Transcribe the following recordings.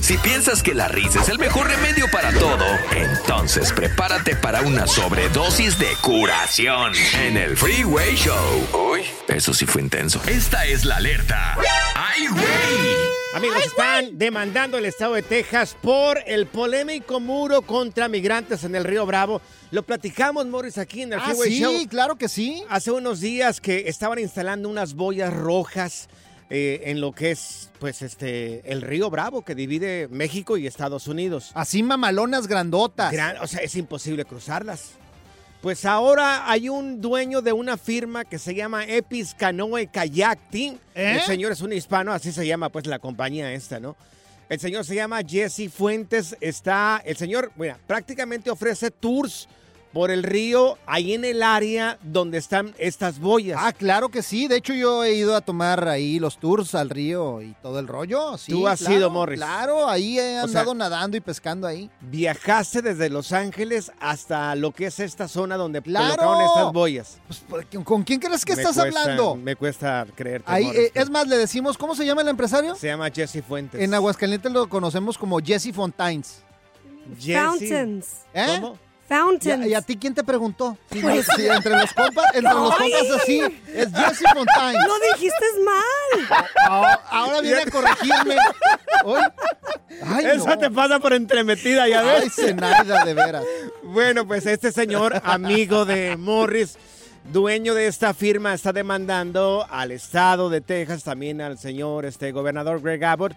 Si piensas que la risa es el mejor remedio para todo, entonces prepárate para una sobredosis de curación en el Freeway Show. Uy, eso sí fue intenso. Esta es la alerta. ¡Ay, güey! Amigos, están demandando el estado de Texas por el polémico muro contra migrantes en el Río Bravo. Lo platicamos, Morris, aquí en el Ah, Freeway sí, Show. claro que sí. Hace unos días que estaban instalando unas boyas rojas eh, en lo que es, pues, este, el Río Bravo que divide México y Estados Unidos. Así mamalonas grandotas. Gran- o sea, es imposible cruzarlas. Pues ahora hay un dueño de una firma que se llama Epis Canoe Kayak Team. ¿Eh? El señor es un hispano, así se llama pues la compañía esta, ¿no? El señor se llama Jesse Fuentes. Está, el señor, mira, prácticamente ofrece tours por el río, ahí en el área donde están estas boyas. Ah, claro que sí. De hecho, yo he ido a tomar ahí los tours al río y todo el rollo. Sí, Tú has claro, ido, Morris. Claro, ahí he O sea- andado nadando y pescando ahí. Viajaste desde Los Ángeles hasta lo que es esta zona donde ¡Claro! colocaron estas boyas. Pues, ¿Con quién crees que Me estás cuesta- hablando? Me cuesta creerte. Ahí, Morris, eh, es más, le decimos, ¿cómo se llama el empresario? Se llama Jesse Fuentes. En Aguascalientes lo conocemos como Jesse Fontaines. Jesse- Fountains. ¿Eh? ¿Cómo? ¿Y a, Fountains. y a ti quién te preguntó? Sí, sí, entre los compas, entre los compas así, es Jesse Fontaines. Lo dijiste mal. Ah, Ahora viene a corregirme. Hoy. Ay, Eso no. te pasa por entremetida, ya ves. Ay, Zenaida, de veras. Bueno, pues este señor, amigo de Morris, dueño de esta firma, está demandando al estado de Texas, también al señor este, gobernador Greg Abbott,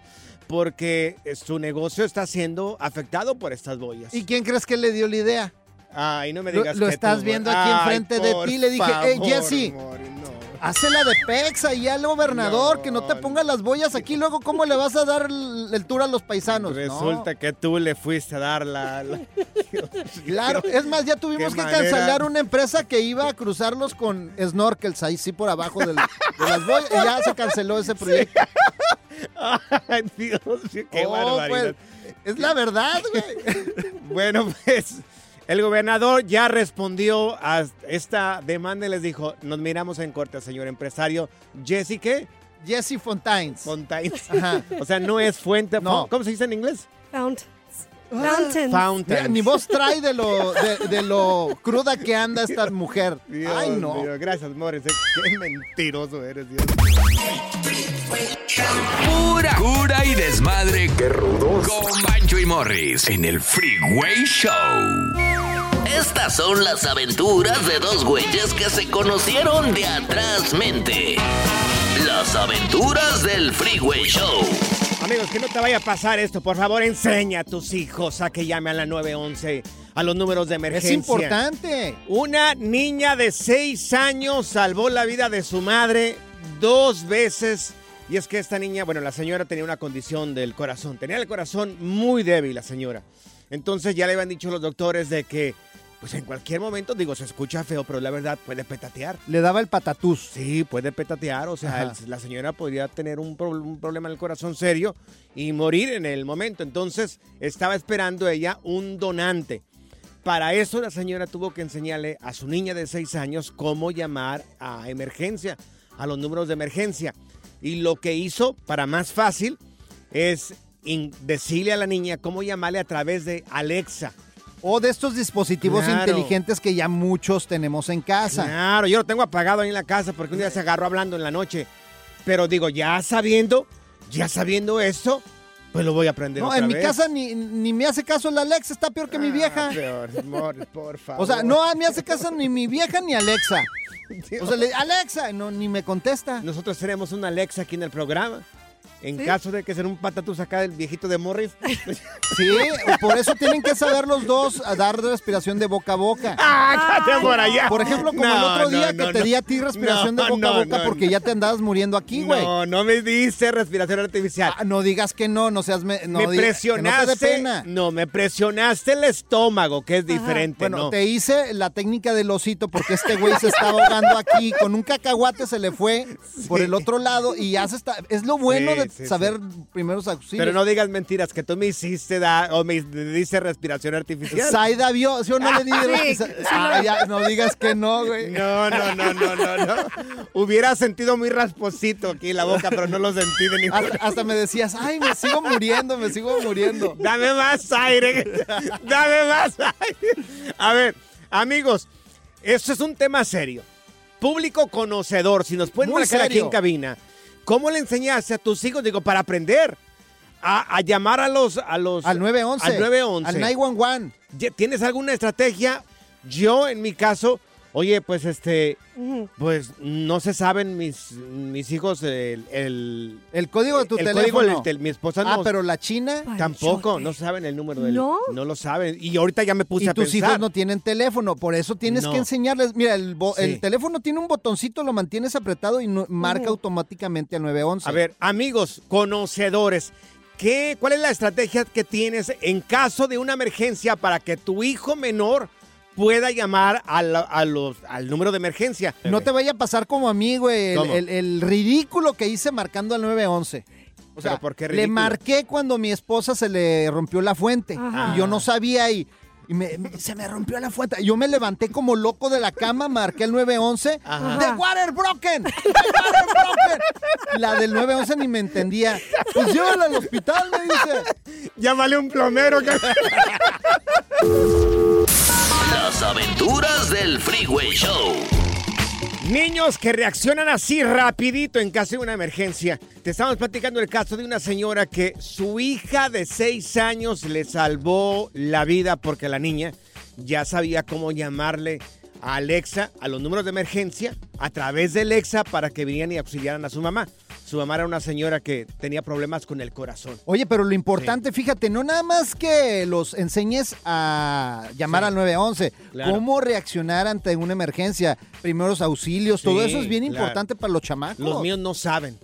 porque su negocio está siendo afectado por estas boyas. ¿Y quién crees que le dio la idea? Ay, no me Lo- digas lo que estás tú, viendo aquí Ay, enfrente de ti. Le dije, "Ey, favor, Jesse". Morris, no. Hazla de Pex ahí al gobernador, No, que no te pongas las boyas aquí. Luego, ¿cómo le vas a dar el, el tour a los paisanos? Resulta que tú le fuiste a dar la... claro. Es más, ya tuvimos que manera. cancelar una empresa que iba a cruzarlos con snorkels ahí sí por abajo del- de las boyas. Y ya se canceló ese proyecto. Ay, Dios, qué Oh, barbaridad. pues, es la verdad, güey. Bueno, pues el gobernador ya respondió a esta demanda y les dijo, nos miramos en corte, señor empresario. Jesse, ¿qué? Jesse Fontaines. Fontaines. Ajá. O sea, no es fuente. No. ¿Cómo se dice en inglés? Fountains. Fountains. Fountains. Mira, ni vos trae de lo, de, de lo cruda que anda esta mujer. Dios Ay, no. gracias, Morris. Qué mentiroso eres, Dios. Pura cura y desmadre. ¡Qué rudos! Con Bancho y Morris en el Freeway Show. Estas son las aventuras de dos güeyes que se conocieron de atrás mente. Las aventuras del Freeway Show. Amigos, que no te vaya a pasar esto. Por favor, enseña a tus hijos a que llamen a la 911, a los números de emergencia. Es importante. Una niña de 6 años salvó la vida de su madre dos veces. Y es que esta niña, bueno, la señora tenía una condición del corazón. Tenía el corazón muy débil, la señora. Entonces ya le habían dicho los doctores de que pues en cualquier momento, digo, se escucha feo, pero la verdad puede petatear. Le daba el patatús. Sí, puede petatear, o sea, el- la señora podría tener un, pro- un problema en el corazón serio y morir en el momento. Entonces, estaba esperando ella un donante. Para eso la señora tuvo que enseñarle a su niña de 6 años cómo llamar a emergencia, a los números de emergencia. Y lo que hizo para más fácil es decirle a la niña cómo llamarle a través de Alexa. O de estos dispositivos Claro. inteligentes que ya muchos tenemos en casa. Claro, yo lo tengo apagado ahí en la casa porque un día se agarró hablando en la noche. Pero digo, ya sabiendo, ya sabiendo esto, pues lo voy a aprender No, otra en mi vez. casa ni, ni me hace caso la Alexa, está peor que mi vieja. Ah, peor, amor, por favor. O sea, no me hace caso ni mi vieja ni Alexa. O sea, le- Alexa, no, ni me contesta. Nosotros tenemos una Alexa aquí en el programa. En caso de que sea un patatús acá del viejito de Morris. Sí, por eso tienen que saber los dos a dar respiración de boca a boca. ¡Ah, cállate por allá! Por ejemplo, como el otro día no, que no, te no. di a ti respiración No, de boca a boca no, porque no. ya te andabas muriendo aquí, güey. No, no me dice respiración artificial. Ah, no digas que no, no seas... Me, no me diga- no te presionaste. pena. No, me presionaste el estómago, que es diferente. Bueno, no. te hice la técnica del osito porque este güey se está ahogando aquí. Con un cacahuate se le fue por el otro lado y ya se está. Es lo bueno Sí, de sí, saber primeros auxilios. Pero no digas mentiras, que tú me hiciste dar o me dice respiración artificial. Saida vio, ¿sí o no le di Sí, sí, Ah, ya, no digas que no, güey. No, no, no, no, no, no. Hubiera sentido muy rasposito aquí en la boca, pero no lo sentí de ninguna. Hasta, hasta me decías, ay, me sigo muriendo, me sigo muriendo. Dame más aire. Dame más aire. A ver, amigos, esto es un tema serio. Público conocedor, si nos pueden Muy marcar aquí en cabina, ¿cómo le enseñaste a tus hijos, digo, para aprender a, a llamar a los, a los... Al 911. Al 911. Al 911. Ya- ¿Tienes alguna estrategia? Yo, en mi caso, oye, pues este, pues no se saben mis, mis hijos el, el, El código de tu el teléfono. código tel- mi esposa ah, no, pero la china tampoco, no saben el número del, ¿No? no lo saben. Y ahorita ya me puse y a tus pensar. hijos no tienen teléfono, por eso tienes No. que enseñarles. Mira, el, bo- Sí. el teléfono tiene un botoncito, lo mantienes apretado y no- marca automáticamente al 911. A ver, amigos, conocedores, ¿qué, ¿cuál es la estrategia que tienes en caso de una emergencia para que tu hijo menor pueda llamar a la- a los, al número de emergencia? No te vaya a pasar como a mí, güey, el, ¿Cómo? el- el ridículo que hice marcando al 911. O sea, ¿Pero por qué le ridículo? marqué cuando mi esposa se le rompió la fuente Ajá. y yo no sabía y, y me- me- se me rompió la fuente. Yo me levanté como loco de la cama, marqué el 911. Ajá. ¡The water broken! ¡The water broken! La del 911 ni me entendía. Pues llévala al hospital, me dice. Llámale un plomero. que- Las aventuras del Freeway Show. Niños que reaccionan así rapidito en caso de una emergencia. Te estamos platicando el caso de una señora que su hija de 6 años le salvó la vida porque la niña ya sabía cómo llamarle a Alexa a los números de emergencia a través de Alexa para que vinieran y auxiliaran a su mamá. Su mamá era una señora que tenía problemas con el corazón. Oye, pero lo importante, fíjate, no nada más que los enseñes a llamar Sí. al 911, Claro. cómo reaccionar ante una emergencia, primeros auxilios, todo eso es bien claro. importante para los chamacos. Los míos no saben.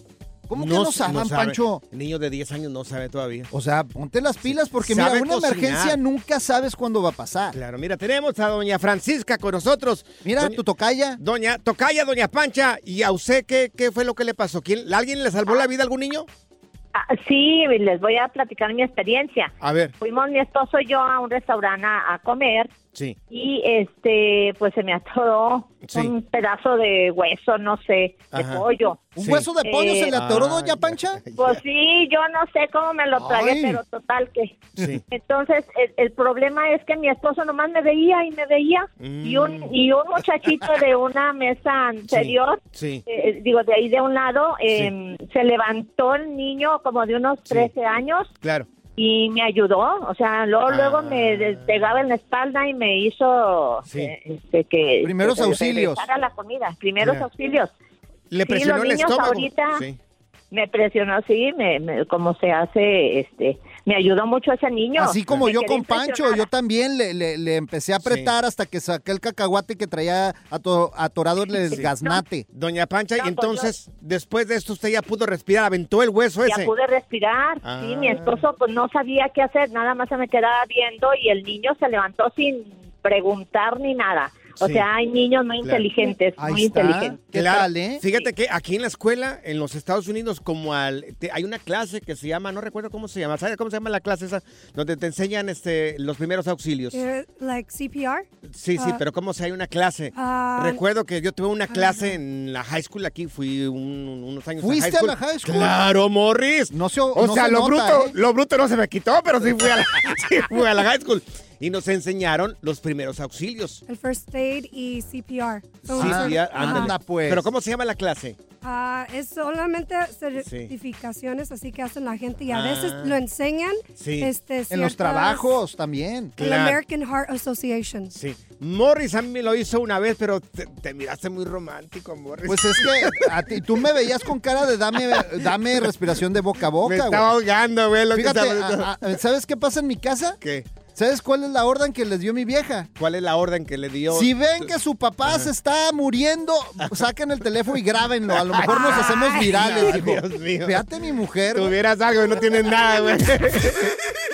¿Cómo que no saben, Pancho? El niño de 10 años no sabe todavía. O sea, ponte las pilas porque Sabe mira, una cocinar. emergencia nunca sabes cuándo va a pasar. Claro, mira, tenemos a doña Francisca con nosotros. Mira, Doña- tu tocaya. Doña Tocaya, doña Pancha, ¿y a usted qué, qué fue lo que le pasó? ¿Quién, ¿Alguien le salvó la vida a algún niño? Ah, sí, les voy a platicar mi experiencia. A ver. Fuimos mi esposo y yo a un restaurante a, a comer Sí. y este pues se me atoró Sí. un pedazo de hueso, no sé, de pollo. ¿Un Sí. hueso de pollo se le atoró, Ay, doña Pancha? Pues sí, yo no sé cómo me lo tragué, Ay. pero total que. Sí. Entonces, el, el problema es que mi esposo nomás me veía y me veía. Y, un, Mm. y un muchachito de una mesa anterior, eh, digo, de ahí de un lado, eh, se levantó el niño como de unos 13 años Claro. Y me ayudó. O sea, luego, Ah. luego me pegaba en la espalda y me hizo Sí. eh, este, que. Primeros que auxilios. regresara la comida, primeros auxilios. Le Sí, presionó los el niños estómago. ahorita- Sí. Me presionó así, me, me- como se hace, este, me ayudó mucho ese niño. Así como yo con Pancho, yo también le, le- le empecé a apretar hasta que saqué el cacahuate que traía ato- atorado el desgaznate. Doña Pancha, y No, pues entonces, después de esto, usted ya pudo respirar, aventó el hueso Ya ese. pude respirar. Ah. Sí, mi esposo pues no sabía qué hacer, nada más se me quedaba viendo y el niño se levantó sin preguntar ni nada. O Sí. sea, hay niños muy Claro. inteligentes, Ahí muy está. inteligentes. ¿Qué Claro. eh? Fíjate que aquí en la escuela, en los Estados Unidos, como al, te- hay una clase que se llama, no recuerdo cómo se llama, ¿sabes cómo se llama la clase esa? Donde te enseñan este, los primeros auxilios. Eh, like CPR. Sí, sí, Ah. pero ¿cómo se hay una clase? Ah, Recuerdo que yo tuve una clase en la high school aquí, fui un- unos años ¿Fuiste a high school. a la high school? Claro, Morris. No se, O no sea, se lo nota, bruto, ¿eh? lo bruto no se me quitó, pero sí fui a la, sí fui a la high school. Y nos enseñaron los primeros auxilios. el first aid y CPR. Sí, sí, ándale. Anda, pues. Pero ¿cómo se llama la clase? Ah, es solamente certificaciones así que hacen la gente y a Ah. veces lo enseñan. Sí. Este, En los ciertas- trabajos también. El Claro. American Heart Association. Sí. Morris a mí me lo hizo una vez, pero te, te miraste muy romántico, Morris. Pues es que a ti, tú me veías con cara de dame, dame respiración de boca a me boca, estaba güey. ahogando, güey. Lo que Fíjate, estaba- a- a- ¿sabes qué pasa en mi casa? ¿Qué? ¿Sabes cuál es la orden que les dio mi vieja? ¿Cuál es la orden que le dio? Si ven que su papá se está muriendo, saquen el teléfono y grábenlo. A lo mejor nos hacemos virales, Ay, hijo. Dios mío. Fíjate mi mujer. Tuvieras algo y no tienes nada, güey.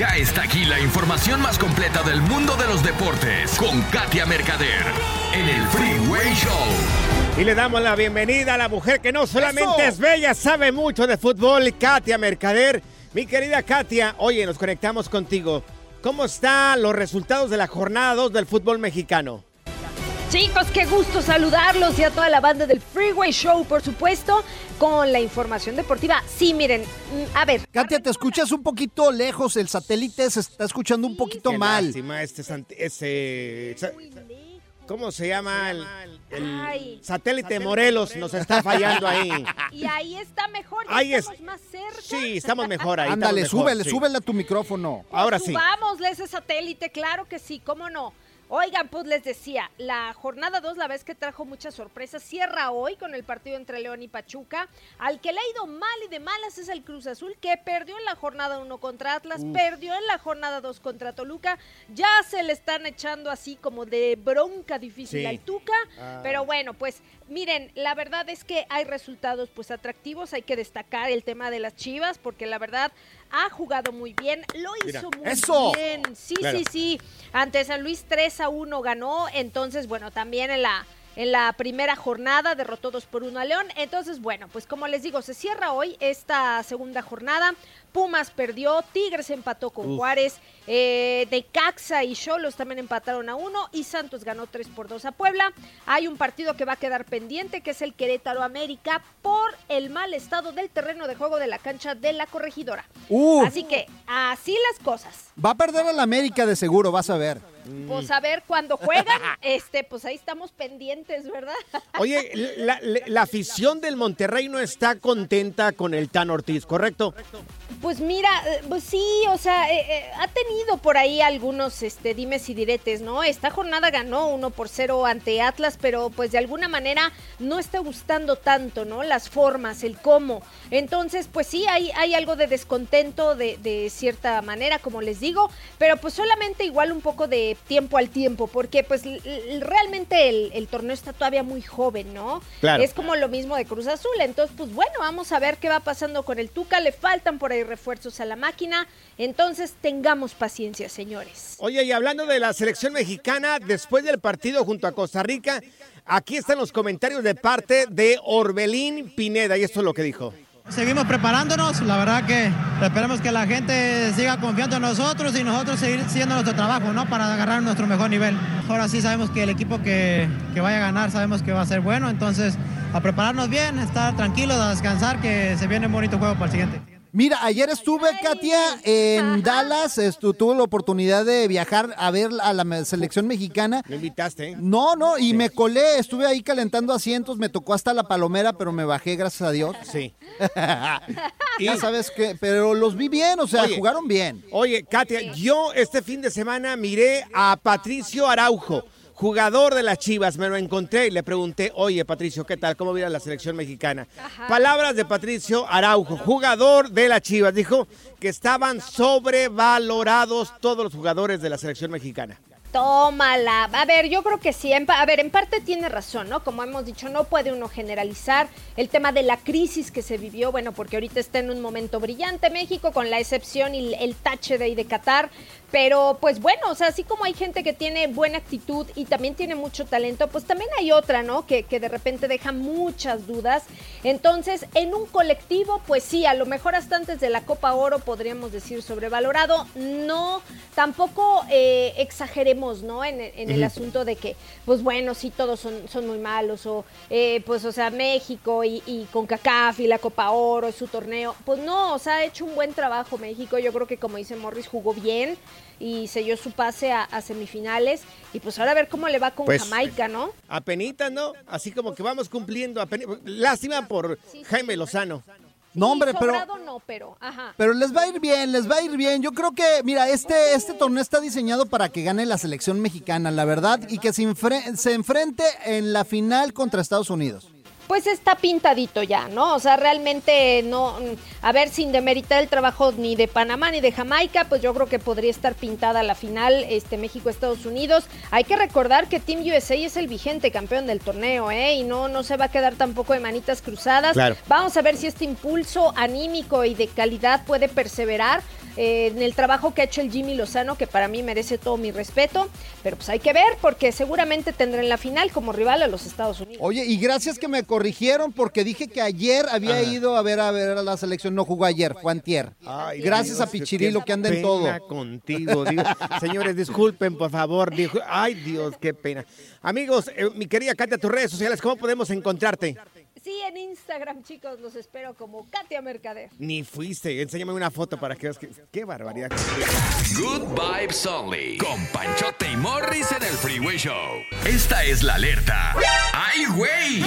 Ya está aquí la información más completa del mundo de los deportes con Katia Mercader en el Freeway Show. Y le damos la bienvenida a la mujer que no solamente es bella, sabe mucho de fútbol, Katia Mercader. Mi querida Katia, oye, nos conectamos contigo. ¿Cómo están los resultados de la jornada 2 del fútbol mexicano? Chicos, qué gusto saludarlos y a toda la banda del Freeway Show, por supuesto, con la información deportiva. Sí, miren, mm, a ver. Katia, te escuchas un poquito lejos, el satélite se está escuchando un poquito Qué mal. lástima, este, ese, ¿Cómo se llama? El, el Ay. satélite Morelos nos está fallando ahí. Y ahí está mejor, ya Ahí es- estamos más cerca. Sí, estamos mejor ahí. Ándale, súbele, sí. súbele a tu micrófono. Ahora sí. Subámosle ese satélite, claro que sí, cómo no. Oigan, pues les decía, la jornada 2, la vez que trajo muchas sorpresas, cierra hoy con el partido entre León y Pachuca. Al que le ha ido mal y de malas es el Cruz Azul, que perdió en la jornada 1 contra Atlas, Uf. perdió en la jornada 2 contra Toluca. Ya se le están echando así como de bronca difícil Sí. al Tuca. Ah. Pero bueno, pues miren, la verdad es que hay resultados pues atractivos. Hay que destacar el tema de las Chivas, porque la verdad ha jugado muy bien, lo Mira, hizo muy ¡eso! bien. Sí, Claro. sí, sí. Ante San Luis 3 a 1 ganó. Entonces, bueno, también en la, en la primera jornada derrotó 2 por 1 a León. Entonces, bueno, pues como les digo, se cierra hoy esta segunda jornada. Pumas perdió, Tigres empató con Uf. Juárez, eh, Necaxa y Cholos también empataron a 1 y Santos ganó 3 por 2 a Puebla. Hay un partido que va a quedar pendiente, que es el Querétaro América, por el mal estado del terreno de juego de la cancha de la corregidora. Así que así las cosas. Va a perder el América de seguro, vas a ver. Pues a ver, cuando juegan, este, pues ahí estamos pendientes, ¿verdad? Oye, la, la- la afición del Monterrey no está contenta con el Tan Ortiz, ¿correcto? Pues mira, eh, pues sí, o sea, eh, eh, ha tenido por ahí algunos este, dimes y diretes, ¿no? Esta jornada ganó 1 por 0 ante Atlas, pero pues de alguna manera no está gustando tanto, ¿no? Las formas, el cómo. Entonces, pues sí, hay, hay algo de descontento de, de cierta manera, como les digo, pero pues solamente igual un poco de tiempo al tiempo, porque pues realmente el, el torneo está todavía muy joven, ¿no? Claro. Es como lo mismo de Cruz Azul. Entonces, pues bueno, vamos a ver qué va pasando con el Tuca. Le faltan por ahí refuerzos a la máquina. Entonces, tengamos paciencia, señores. Oye, y hablando de la selección mexicana, después del partido junto a Costa Rica, aquí están los comentarios de parte de Orbelín Pineda, y esto es lo que dijo. Seguimos preparándonos, la verdad que esperemos que la gente siga confiando en nosotros y nosotros seguir haciendo nuestro trabajo, ¿no? Para agarrar nuestro mejor nivel. Ahora sí sabemos que el equipo que, que vaya a ganar sabemos que va a ser bueno, entonces a prepararnos bien, estar tranquilos, a descansar, que se viene un bonito juego para el siguiente. Mira, ayer estuve, Katia, en Dallas. Estu- tuve la oportunidad de viajar a ver a la selección mexicana. Me invitaste, ¿eh? No, no, y me colé. Estuve ahí calentando asientos. Me tocó hasta la palomera, pero me bajé, gracias a Dios. Sí. ya sabes que, pero los vi bien, o sea, Oye, jugaron bien. Oye, Katia, yo este fin de semana miré a Patricio Araujo, jugador de las Chivas. Me lo encontré y le pregunté, oye, Patricio, ¿qué tal? ¿Cómo viene la selección mexicana? Palabras de Patricio Araujo, jugador de las Chivas. Dijo que estaban sobrevalorados todos los jugadores de la selección mexicana. Tómala. A ver, yo creo que sí. a ver, en parte tiene razón, ¿no? Como hemos dicho, no puede uno generalizar el tema de la crisis que se vivió, bueno, porque ahorita está en un momento brillante México, con la excepción y el tache de ahí de Qatar. Pero, pues bueno, o sea, así como hay gente que tiene buena actitud y también tiene mucho talento, pues también hay otra, ¿no? Que, que de repente deja muchas dudas. Entonces, en un colectivo, pues sí, a lo mejor hasta antes de la Copa Oro podríamos decir sobrevalorado. No, tampoco eh, exageremos, ¿no? En, en el asunto de que, pues bueno, sí, todos son, son muy malos, o eh, pues, o sea, México y, y con CACAF y la Copa Oro su torneo. Pues no, o sea, ha hecho un buen trabajo México. Yo creo que, como dice Morris, jugó bien y selló su pase a, a semifinales. Y pues ahora a ver cómo le va con Pues, Jamaica, ¿no? Apenitas, ¿no? Así como que vamos cumpliendo. apeni- Lástima por Jaime Lozano. No, hombre, pero... No, pero, ajá. Pero les va a ir bien, les va a ir bien. Yo creo que, mira, este, este torneo está diseñado para que gane la selección mexicana, la verdad, y que se, enfre- se enfrente en la final contra Estados Unidos. Pues está pintadito ya, ¿no? O sea, realmente no, a ver, sin demeritar el trabajo ni de Panamá ni de Jamaica, pues yo creo que podría estar pintada la final, este México-Estados Unidos. Hay que recordar que Team USA es el vigente campeón del torneo, ¿eh? Y no, no se va a quedar tampoco de manitas cruzadas. Claro. Vamos a ver si este impulso anímico y de calidad puede perseverar eh, en el trabajo que ha hecho el Jimmy Lozano, que para mí merece todo mi respeto. Pero pues hay que ver, porque seguramente tendrá en la final como rival a los Estados Unidos. Oye, y gracias que me corrigieron porque dije que ayer había Ajá. ido a ver a ver a la selección. No jugó ayer, fue antier. Ay, gracias Dios, a Pichirilo que anda en pena todo. contigo. digo. señores, disculpen, por favor. dijo- ay, Dios, qué pena. Amigos, eh, mi querida Katia, tus redes sociales, ¿cómo podemos encontrarte? Sí, en Instagram, chicos, los espero como Katia Mercader. Ni fuiste. Enséñame una foto para que veas que. Qué barbaridad. Good Vibes Only. Con Panchote y Morris en el Freeway Show. Esta es la alerta. ¡Ay, güey!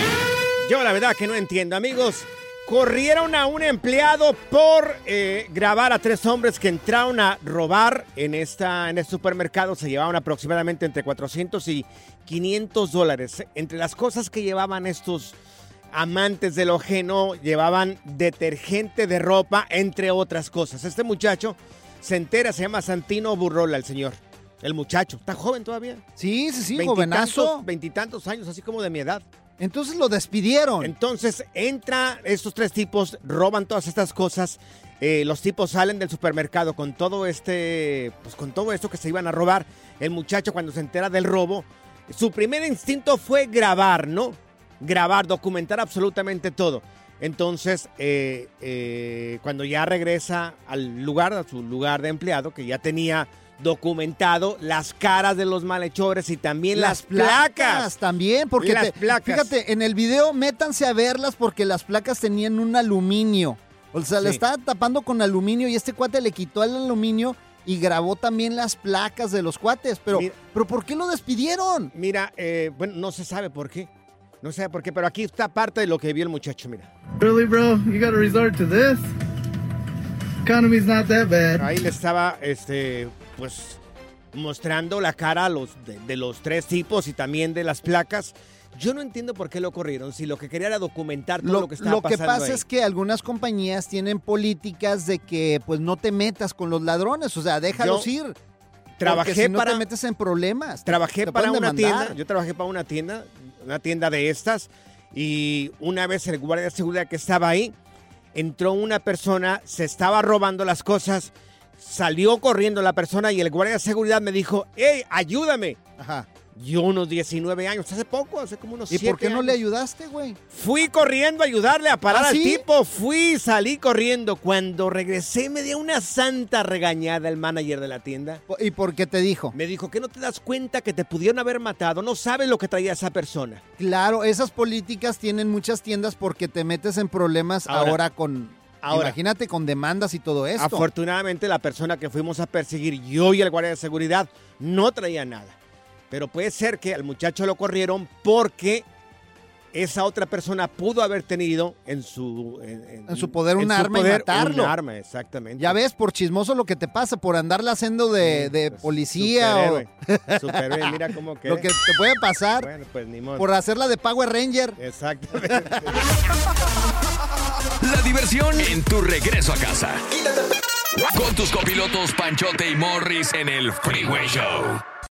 Yo la verdad que no entiendo, amigos. Corrieron a un empleado por eh, grabar a tres hombres que entraron a robar en, esta, en este supermercado. Se llevaban aproximadamente entre 400 y 500 dólares. Entre las cosas que llevaban estos amantes del ajeno, llevaban detergente de ropa, entre otras cosas. Este muchacho se entera, se llama Santino Burrola, el señor. El muchacho, está joven todavía. Sí, sí, sí, jovenazo. Veintitantos años, así como de mi edad. Entonces lo despidieron. Entonces entra estos tres tipos, roban todas estas cosas. eh, los tipos salen del supermercado con todo este, pues con todo esto que se iban a robar. El muchacho cuando se entera del robo, su primer instinto fue grabar, ¿no? Grabar, documentar absolutamente todo. Entonces, eh, eh, cuando ya regresa al lugar, a su lugar de empleado, que ya tenía documentado las caras de los malhechores y también las, placas. también, porque Las te- placas. fíjate, en el video métanse a verlas porque las placas tenían un aluminio. O sea, le estaba tapando con aluminio y este cuate le quitó el aluminio y grabó también las placas de los cuates. Pero, pero ¿por qué lo despidieron? Mira, eh, bueno, no se sabe por qué. No sé por qué, pero aquí está parte de lo que vio el muchacho, mira. Really, bro? You gotta resort to this? Economy's not that bad. Ahí le estaba, este, pues, mostrando la cara a los, de, de los tres tipos y también de las placas. Yo no entiendo por qué lo corrieron, si lo que quería era documentar todo lo, que estaba Lo que pasando pasa ahí. es que algunas compañías tienen políticas de que pues no te metas con los ladrones, o sea, déjalos Yo ir. trabajé si no para- te metes en problemas. Trabajé te para una demandar. tienda, yo trabajé para una tienda, una tienda de estas, y una vez el guardia de seguridad que estaba ahí, entró una persona, se estaba robando las cosas, salió corriendo la persona y el guardia de seguridad me dijo, hey, ayúdame. Ajá. Yo unos 19 años, hace poco, hace como unos ¿Y 7 por qué no le ayudaste, güey? Fui corriendo a ayudarle a parar ¿Ah, al sí? tipo. Fui, salí corriendo. Cuando regresé me dio una santa regañada el manager de la tienda. ¿Y por qué te dijo? Me dijo que no te das cuenta que te pudieron haber matado. No sabes lo que traía esa persona. Claro, esas políticas tienen muchas tiendas porque te metes en problemas ahora, Ahora- con... ahora- imagínate con demandas y todo esto. Afortunadamente la persona que fuimos a perseguir, yo y el guardia de seguridad, no traía nada. Pero puede ser que al muchacho lo corrieron porque esa otra persona pudo haber tenido en su... En, En su poder un en su arma y poder matarlo. Un arma, exactamente. Ya ves, por chismoso lo que te pasa, por andarla haciendo de, de policía o... Superhéroe. Superhéroe, mira cómo que... Lo que te puede pasar Bueno, pues ni modo. por hacerla de Power Ranger. Exactamente. La diversión en tu regreso a casa. Con tus copilotos Panchote y Morris en el Freeway Show.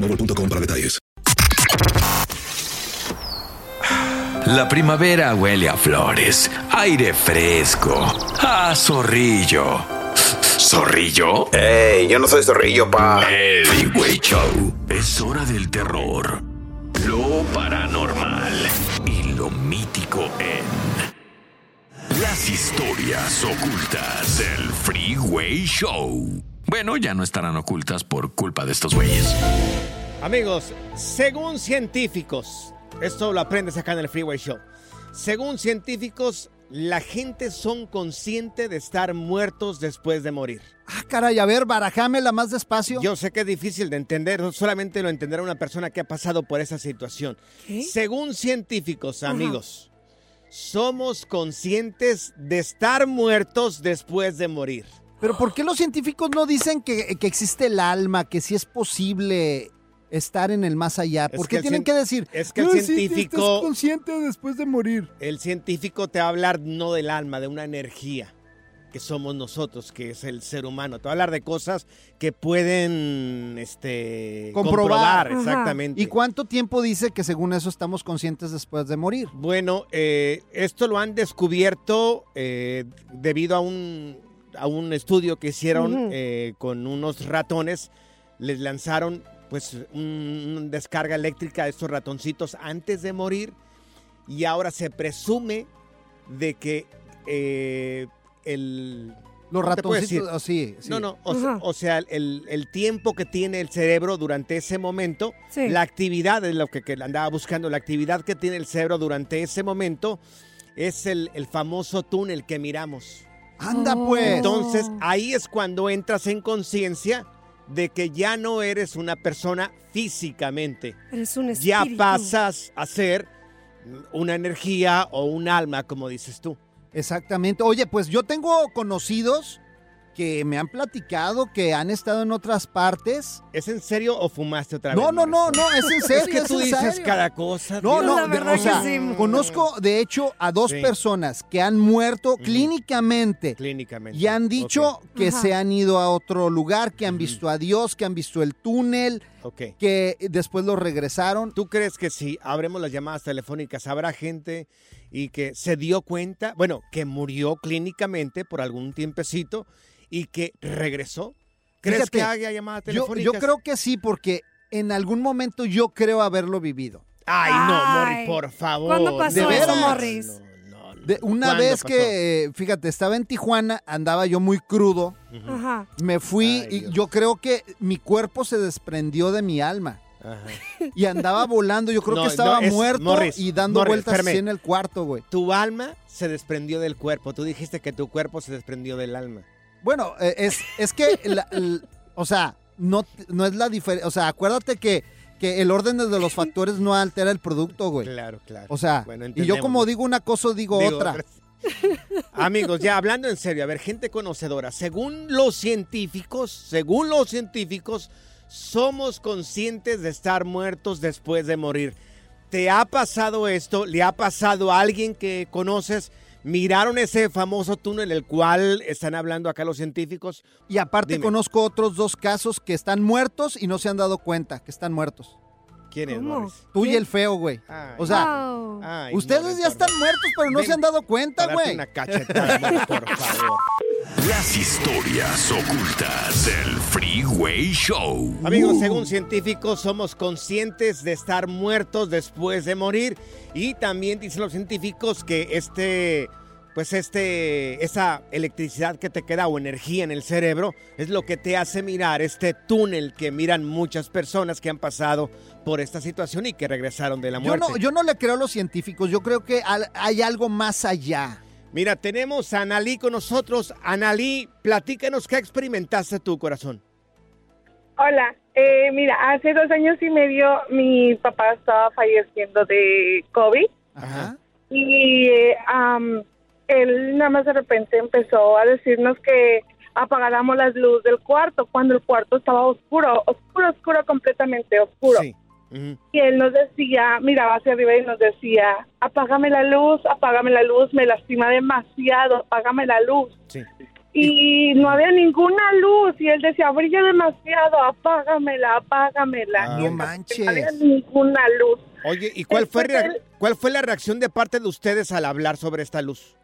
boostmobile.com para detalles. La primavera huele a flores, aire fresco, a zorrillo. ¿Zorrillo? ¡Ey! Yo no soy zorrillo, pa. El Freeway Show. Es hora del terror, lo paranormal y lo mítico en las historias ocultas del Freeway Show. Bueno, ya no estarán ocultas por culpa de estos güeyes. Amigos, según científicos, esto lo aprendes acá en el Freeway Show. Según científicos, la gente son consciente de estar muertos después de morir. Ah, caray, a ver, barajámela más despacio. Yo sé que es difícil de entender, solamente lo entenderá una persona que ha pasado por esa situación. Según científicos, Ajá. amigos, somos conscientes de estar muertos después de morir. Pero ¿por qué los científicos no dicen que, que existe el alma, que sí es posible estar en el más allá? ¿Por Es qué tienen cien- que decir? es que el "No, sí, científico- estás consciente después de morir. El científico te va a hablar no del alma, de una energía que somos nosotros, que es el ser humano. Te va a hablar de cosas que pueden este, Comprobar. exactamente. ¿Y cuánto tiempo dice que según eso estamos conscientes después de morir? Bueno, eh, esto lo han descubierto eh, debido a un, a un estudio que hicieron eh, con unos ratones. Les lanzaron pues un- una descarga eléctrica a estos ratoncitos antes de morir y ahora se presume de que eh, el, Los ¿cómo te puedo ratoncitos, oh, sí, sí. No, no, o, sea- o sea, el, el tiempo que tiene el cerebro durante ese momento, la actividad es lo que, que andaba buscando, la actividad que tiene el cerebro durante ese momento es el, el famoso túnel que miramos. Anda pues. Entonces, ahí es cuando entras en conciencia de que ya no eres una persona físicamente. Eres un Ya pasas a ser una energía o un alma, como dices tú. Exactamente. Oye, pues yo tengo conocidos que me han platicado que han estado en otras partes. ¿Es en serio o fumaste otra No, vez? no, no, no, es en serio. Es que es tú en dices serio. cada cosa. No, Dios. no, de- o sea, conozco de hecho a dos Sí. personas que han muerto clínicamente Clínicamente. y han dicho que Ajá. se han ido a otro lugar, que han visto a Dios, que han visto el túnel, Ok. que después lo regresaron. ¿Tú crees que si abremos las llamadas telefónicas habrá gente y que se dio cuenta, bueno, que murió clínicamente por algún tiempecito y que regresó? ¿Crees Fíjate, que haya llamadas telefónicas? yo creo que sí, porque en algún momento yo creo haberlo vivido. Ay, no. Morris, por favor. ¿Cuándo pasó ¿De eso? Morris? De una ¿Cuándo vez pasó? que, eh, fíjate, estaba en Tijuana, andaba yo muy crudo, Ajá. me fui y yo creo que mi cuerpo se desprendió de mi alma. Y andaba volando, yo creo No, que estaba no, es- muerto Morris, y dando Morris, vueltas espérame. así en el cuarto, güey. Tu alma se desprendió del cuerpo. Tú dijiste que tu cuerpo se desprendió del alma. Bueno, eh, es, es que, la- o sea, no, no es la diferencia, o sea, acuérdate que, que el orden de los factores no altera el producto, güey. Claro, claro. O sea, Bueno, y yo como digo una cosa, digo, Digo otra. otra. Amigos, ya hablando en serio, a ver, gente conocedora, según los científicos, según los científicos, somos conscientes de estar muertos después de morir. ¿Te ha pasado esto? ¿Le ha pasado a alguien que conoces? ¿Miraron ese famoso túnel el cual están hablando acá los científicos? Y aparte Dime. conozco otros dos casos que están muertos y no se han dado cuenta que están muertos. ¿Quién es, Morris? Tú y el feo, güey. O sea, Wow. Ay, ustedes Morris, ya están muertos, pero no Ven, se han dado cuenta, güey. una cachetada, por favor. Las historias ocultas del Freeway Show. Amigos, Uh. según científicos, somos conscientes de estar muertos después de morir. Y también dicen los científicos que este, pues este, esa electricidad que te queda o energía en el cerebro es lo que te hace mirar este túnel que miran muchas personas que han pasado por esta situación y que regresaron de la Yo muerte. no, yo no le creo a los científicos, yo creo que hay algo más allá. Mira, tenemos a Analí con nosotros. Analí, platícanos qué experimentaste tu corazón. Hola, eh, mira, hace dos años y medio mi papá estaba falleciendo de COVID Ajá. y eh, am, él nada más de repente empezó a decirnos que apagáramos las luces del cuarto cuando el cuarto estaba oscuro, oscuro, oscuro, completamente oscuro. Sí. Y él nos decía, miraba hacia arriba y nos decía, apágame la luz, apágame la luz, me lastima demasiado, apágame la luz. Sí. Y no había ninguna luz y él decía, brilla demasiado, apágamela, apágamela. Ah, no manches. No había ninguna luz. Oye, ¿y cuál fue, Después rea- él- cuál fue la reacción de parte de ustedes al hablar sobre esta luz?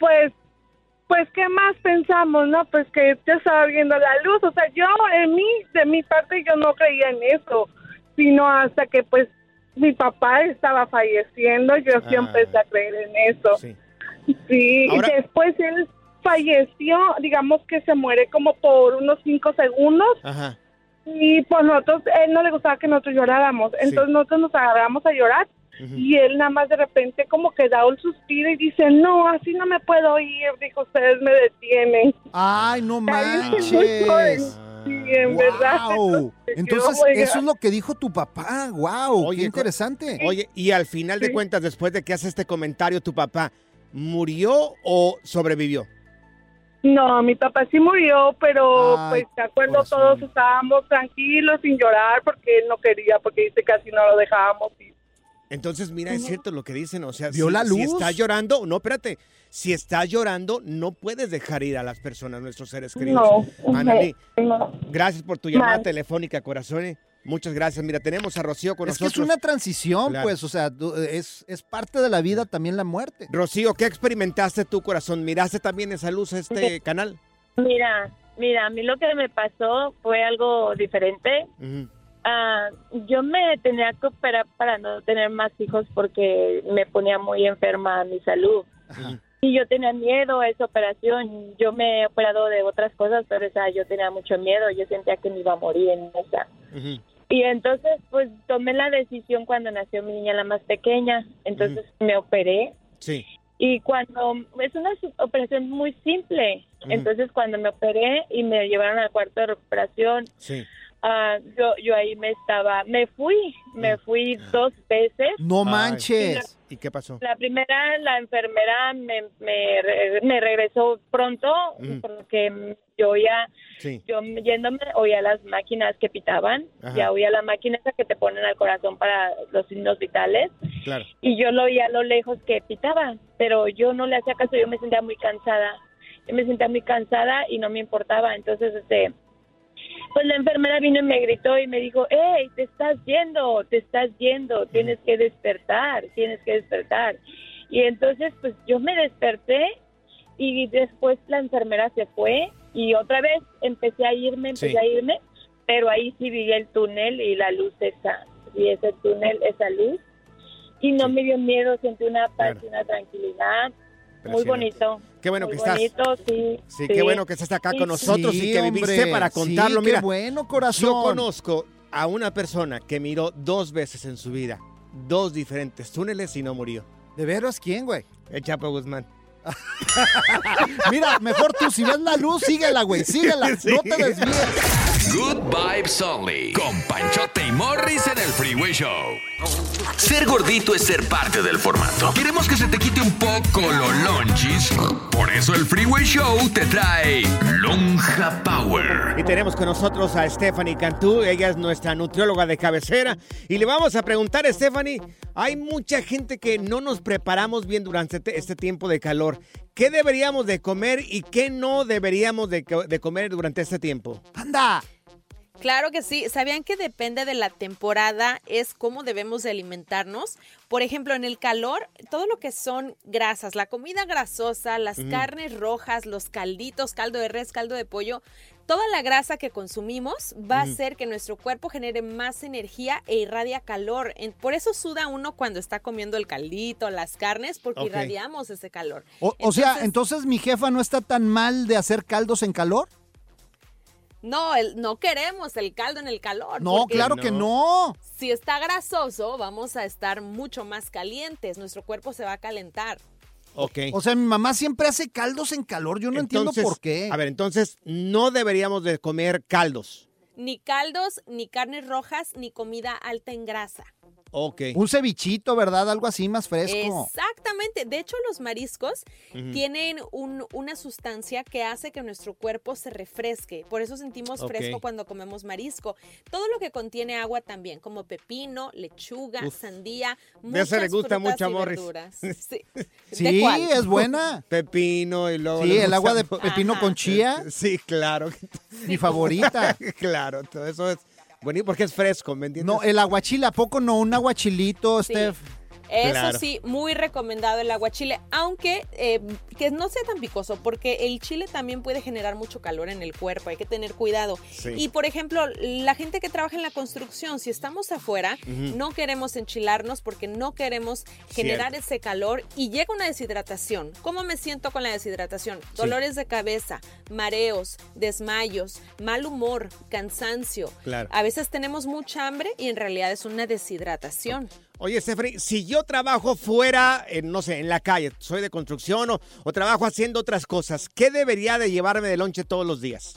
Pues, pues, ¿qué más pensamos, no? Pues que ya estaba viendo la luz. O sea, yo, en mí, de mi parte, yo no creía en eso, sino hasta que, pues, mi papá estaba falleciendo, yo sí Ah. empecé a creer en eso. Sí. Sí, Ahora- y después él falleció, digamos que se muere como por unos cinco segundos. Ajá. Y pues nosotros, él no le gustaba que nosotros lloráramos. Entonces nosotros nos agarramos a llorar. Y él nada más de repente como que da un suspiro y dice, no, así no me puedo ir. Dijo, ustedes me detienen. Ay, no Ay, manches. En verdad. Wow. Entonces, God. eso es lo que dijo tu papá. Wow, qué interesante. Oye, y al final de cuentas, después de que hace este comentario, tu papá, ¿murió o sobrevivió? No, mi papá sí murió, pero Ay, pues de acuerdo todos estábamos tranquilos, sin llorar, porque él no quería, porque dice que así no lo dejábamos ir. Entonces, mira, es cierto lo que dicen, o sea, ¿Vio si, la si luz? estás llorando, no, espérate, si estás llorando, no puedes dejar ir a las personas, nuestros seres queridos. No, Analí, no. gracias por tu llamada telefónica, corazón. eh. Muchas gracias. Mira, tenemos a Rocío con Es que es nosotros. una transición, Claro. pues, o sea, es, es parte de la vida también la muerte. Rocío, ¿qué experimentaste tu corazón? ¿Miraste también esa luz a este canal? Mira, mira, a mí lo que me pasó fue algo diferente. Ujú. Ah, yo me tenía que operar para no tener más hijos porque me ponía muy enferma mi salud. Y yo tenía miedo a esa operación. Yo me he operado de otras cosas, pero esa yo tenía mucho miedo. Yo sentía que me iba a morir en esa. Y entonces, pues tomé la decisión cuando nació mi niña, la más pequeña. Entonces me operé. Sí. Y cuando es una operación muy simple, entonces cuando me operé y me llevaron al cuarto de recuperación, Sí. Ah, yo yo ahí me estaba, me fui, me fui dos veces. No manches. ¿Y qué pasó? La primera, la enfermera me, me, re- me regresó pronto Ujú. porque yo ya, Sí. yo yéndome oía las máquinas que pitaban, Ajá. ya oía la máquina esa que te ponen al corazón para los signos vitales Claro. y yo lo oía a lo lejos que pitaba, pero yo no le hacía caso, yo me sentía muy cansada, yo me sentía muy cansada y no me importaba, entonces este pues la enfermera vino y me gritó y me dijo, hey, te estás yendo, te estás yendo, tienes que despertar, tienes que despertar. Y entonces pues yo me desperté y después la enfermera se fue y otra vez empecé a irme, empecé Sí. a irme, pero ahí sí vi el túnel y la luz esa, vi ese túnel, esa luz y no me dio miedo, sentí una paz y una tranquilidad. Muy bonito. Qué bueno muy que estás. bonito, sí, Sí, qué bueno que estás acá Sí, con nosotros Sí, y que viviste hombre. para Sí, contarlo. qué Mira, bueno, corazón. Yo conozco a una persona que miró dos veces en su vida dos diferentes túneles y no murió. ¿De veras quién, güey? El Chapo Guzmán. Mira, mejor tú, si ves la luz, síguela, güey, síguela. Sí. No te desvíes. Good Vibes Only. Con Panchote y Morris en el Freeway Show. Ser gordito es ser parte del formato. Queremos que se te quite un poco lo lonchis. Por eso el Freeway Show te trae Lonja Power. Y tenemos con nosotros a Stephanie Cantú, ella es nuestra nutrióloga de cabecera. Y le vamos a preguntar Stephanie, hay mucha gente que no nos preparamos bien durante este- este tiempo de calor. ¿Qué deberíamos de comer y qué no deberíamos de, de comer durante este tiempo? ¡Anda! Claro que sí. ¿Sabían que depende de la temporada es cómo debemos de alimentarnos? Por ejemplo, en el calor, todo lo que son grasas, la comida grasosa, las carnes rojas, los calditos, caldo de res, caldo de pollo, toda la grasa que consumimos va a hacer que nuestro cuerpo genere más energía e irradia calor. Por eso suda uno cuando está comiendo el caldito, las carnes, porque irradiamos ese calor. O, o sea, entonces mi jefa no está tan mal de hacer caldos en calor. No, el- no queremos el caldo en el calor. No, claro que no. Si está grasoso, vamos a estar mucho más calientes. Nuestro cuerpo se va a calentar. Ok. O sea, mi mamá siempre hace caldos en calor. Yo no entiendo por qué. A ver, entonces no deberíamos de comer caldos. Ni caldos, ni carnes rojas, ni comida alta en grasa. Ok. Un cevichito, ¿verdad? Algo así más fresco. Exactamente. De hecho, los mariscos tienen un- una sustancia que hace que nuestro cuerpo se refresque. Por eso sentimos fresco cuando comemos marisco. Todo lo que contiene agua también, como pepino, lechuga, Uf. sandía. De eso le muchas gusta mucho a Morris. Sí. Es buena. Pepino y luego... Sí, el agua de pepino con chía. Sí, claro. Mi favorita. claro, todo eso es bonito porque es fresco, ¿me entiendes? No, el aguachile, ¿a poco no? Un aguachilito, Steph. Eso Claro. sí, muy recomendado el aguachile, aunque eh, que no sea tan picoso, porque el chile también puede generar mucho calor en el cuerpo, hay que tener cuidado. Sí. Y por ejemplo, la gente que trabaja en la construcción, si estamos afuera, no queremos enchilarnos porque no queremos generar Cierto. ese calor y llega una deshidratación. ¿Cómo me siento con la deshidratación? Dolores de cabeza, mareos, desmayos, mal humor, cansancio. Claro. A veces tenemos mucha hambre y en realidad es una deshidratación. Oye, Stephanie, si yo trabajo fuera, en, no sé, en la calle, soy de construcción o, o trabajo haciendo otras cosas, ¿qué debería de llevarme de lonche todos los días?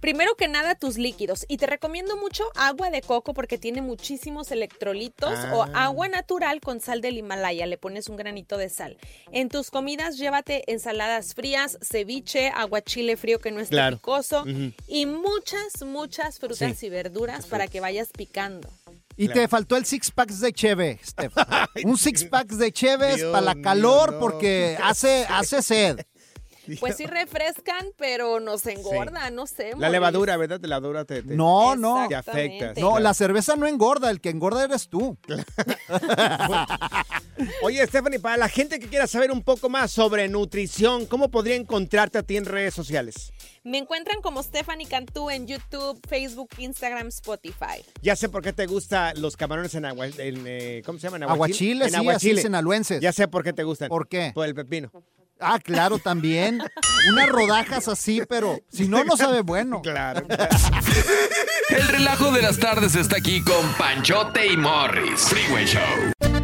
Primero que nada, tus líquidos. Y te recomiendo mucho agua de coco porque tiene muchísimos electrolitos o Ah. agua natural con sal del Himalaya. Le pones un granito de sal. En tus comidas, llévate ensaladas frías, ceviche, aguachile frío que no esté Claro. picoso y muchas, muchas frutas Sí. y verduras para que vayas picando. Y te faltó el six pack de cheve, Steph. Un six pack de cheves para la calor no. porque hace, hace sed. Pues sí refrescan, pero nos engorda, no sé. La levadura, ¿verdad? La levadura te, te- No, no. te afecta. sí, No, claro. la cerveza no engorda, el que engorda eres tú. Oye, Stephanie, para la gente que quiera saber un poco más sobre nutrición, ¿cómo podría encontrarte a ti en redes sociales? Me encuentran como Stephanie Cantú en YouTube, Facebook, Instagram, Spotify. Ya sé por qué te gustan los camarones en agua, en, eh, ¿cómo se llaman? Aguachile, sí, así sinaloenses. Ya sé por qué te gustan. ¿Por qué? Por el pepino. Ah, claro, también. Unas rodajas así, pero si no, no sabe bueno. Claro. El relajo de las tardes está aquí con Panchote y Morris. Freeway Show.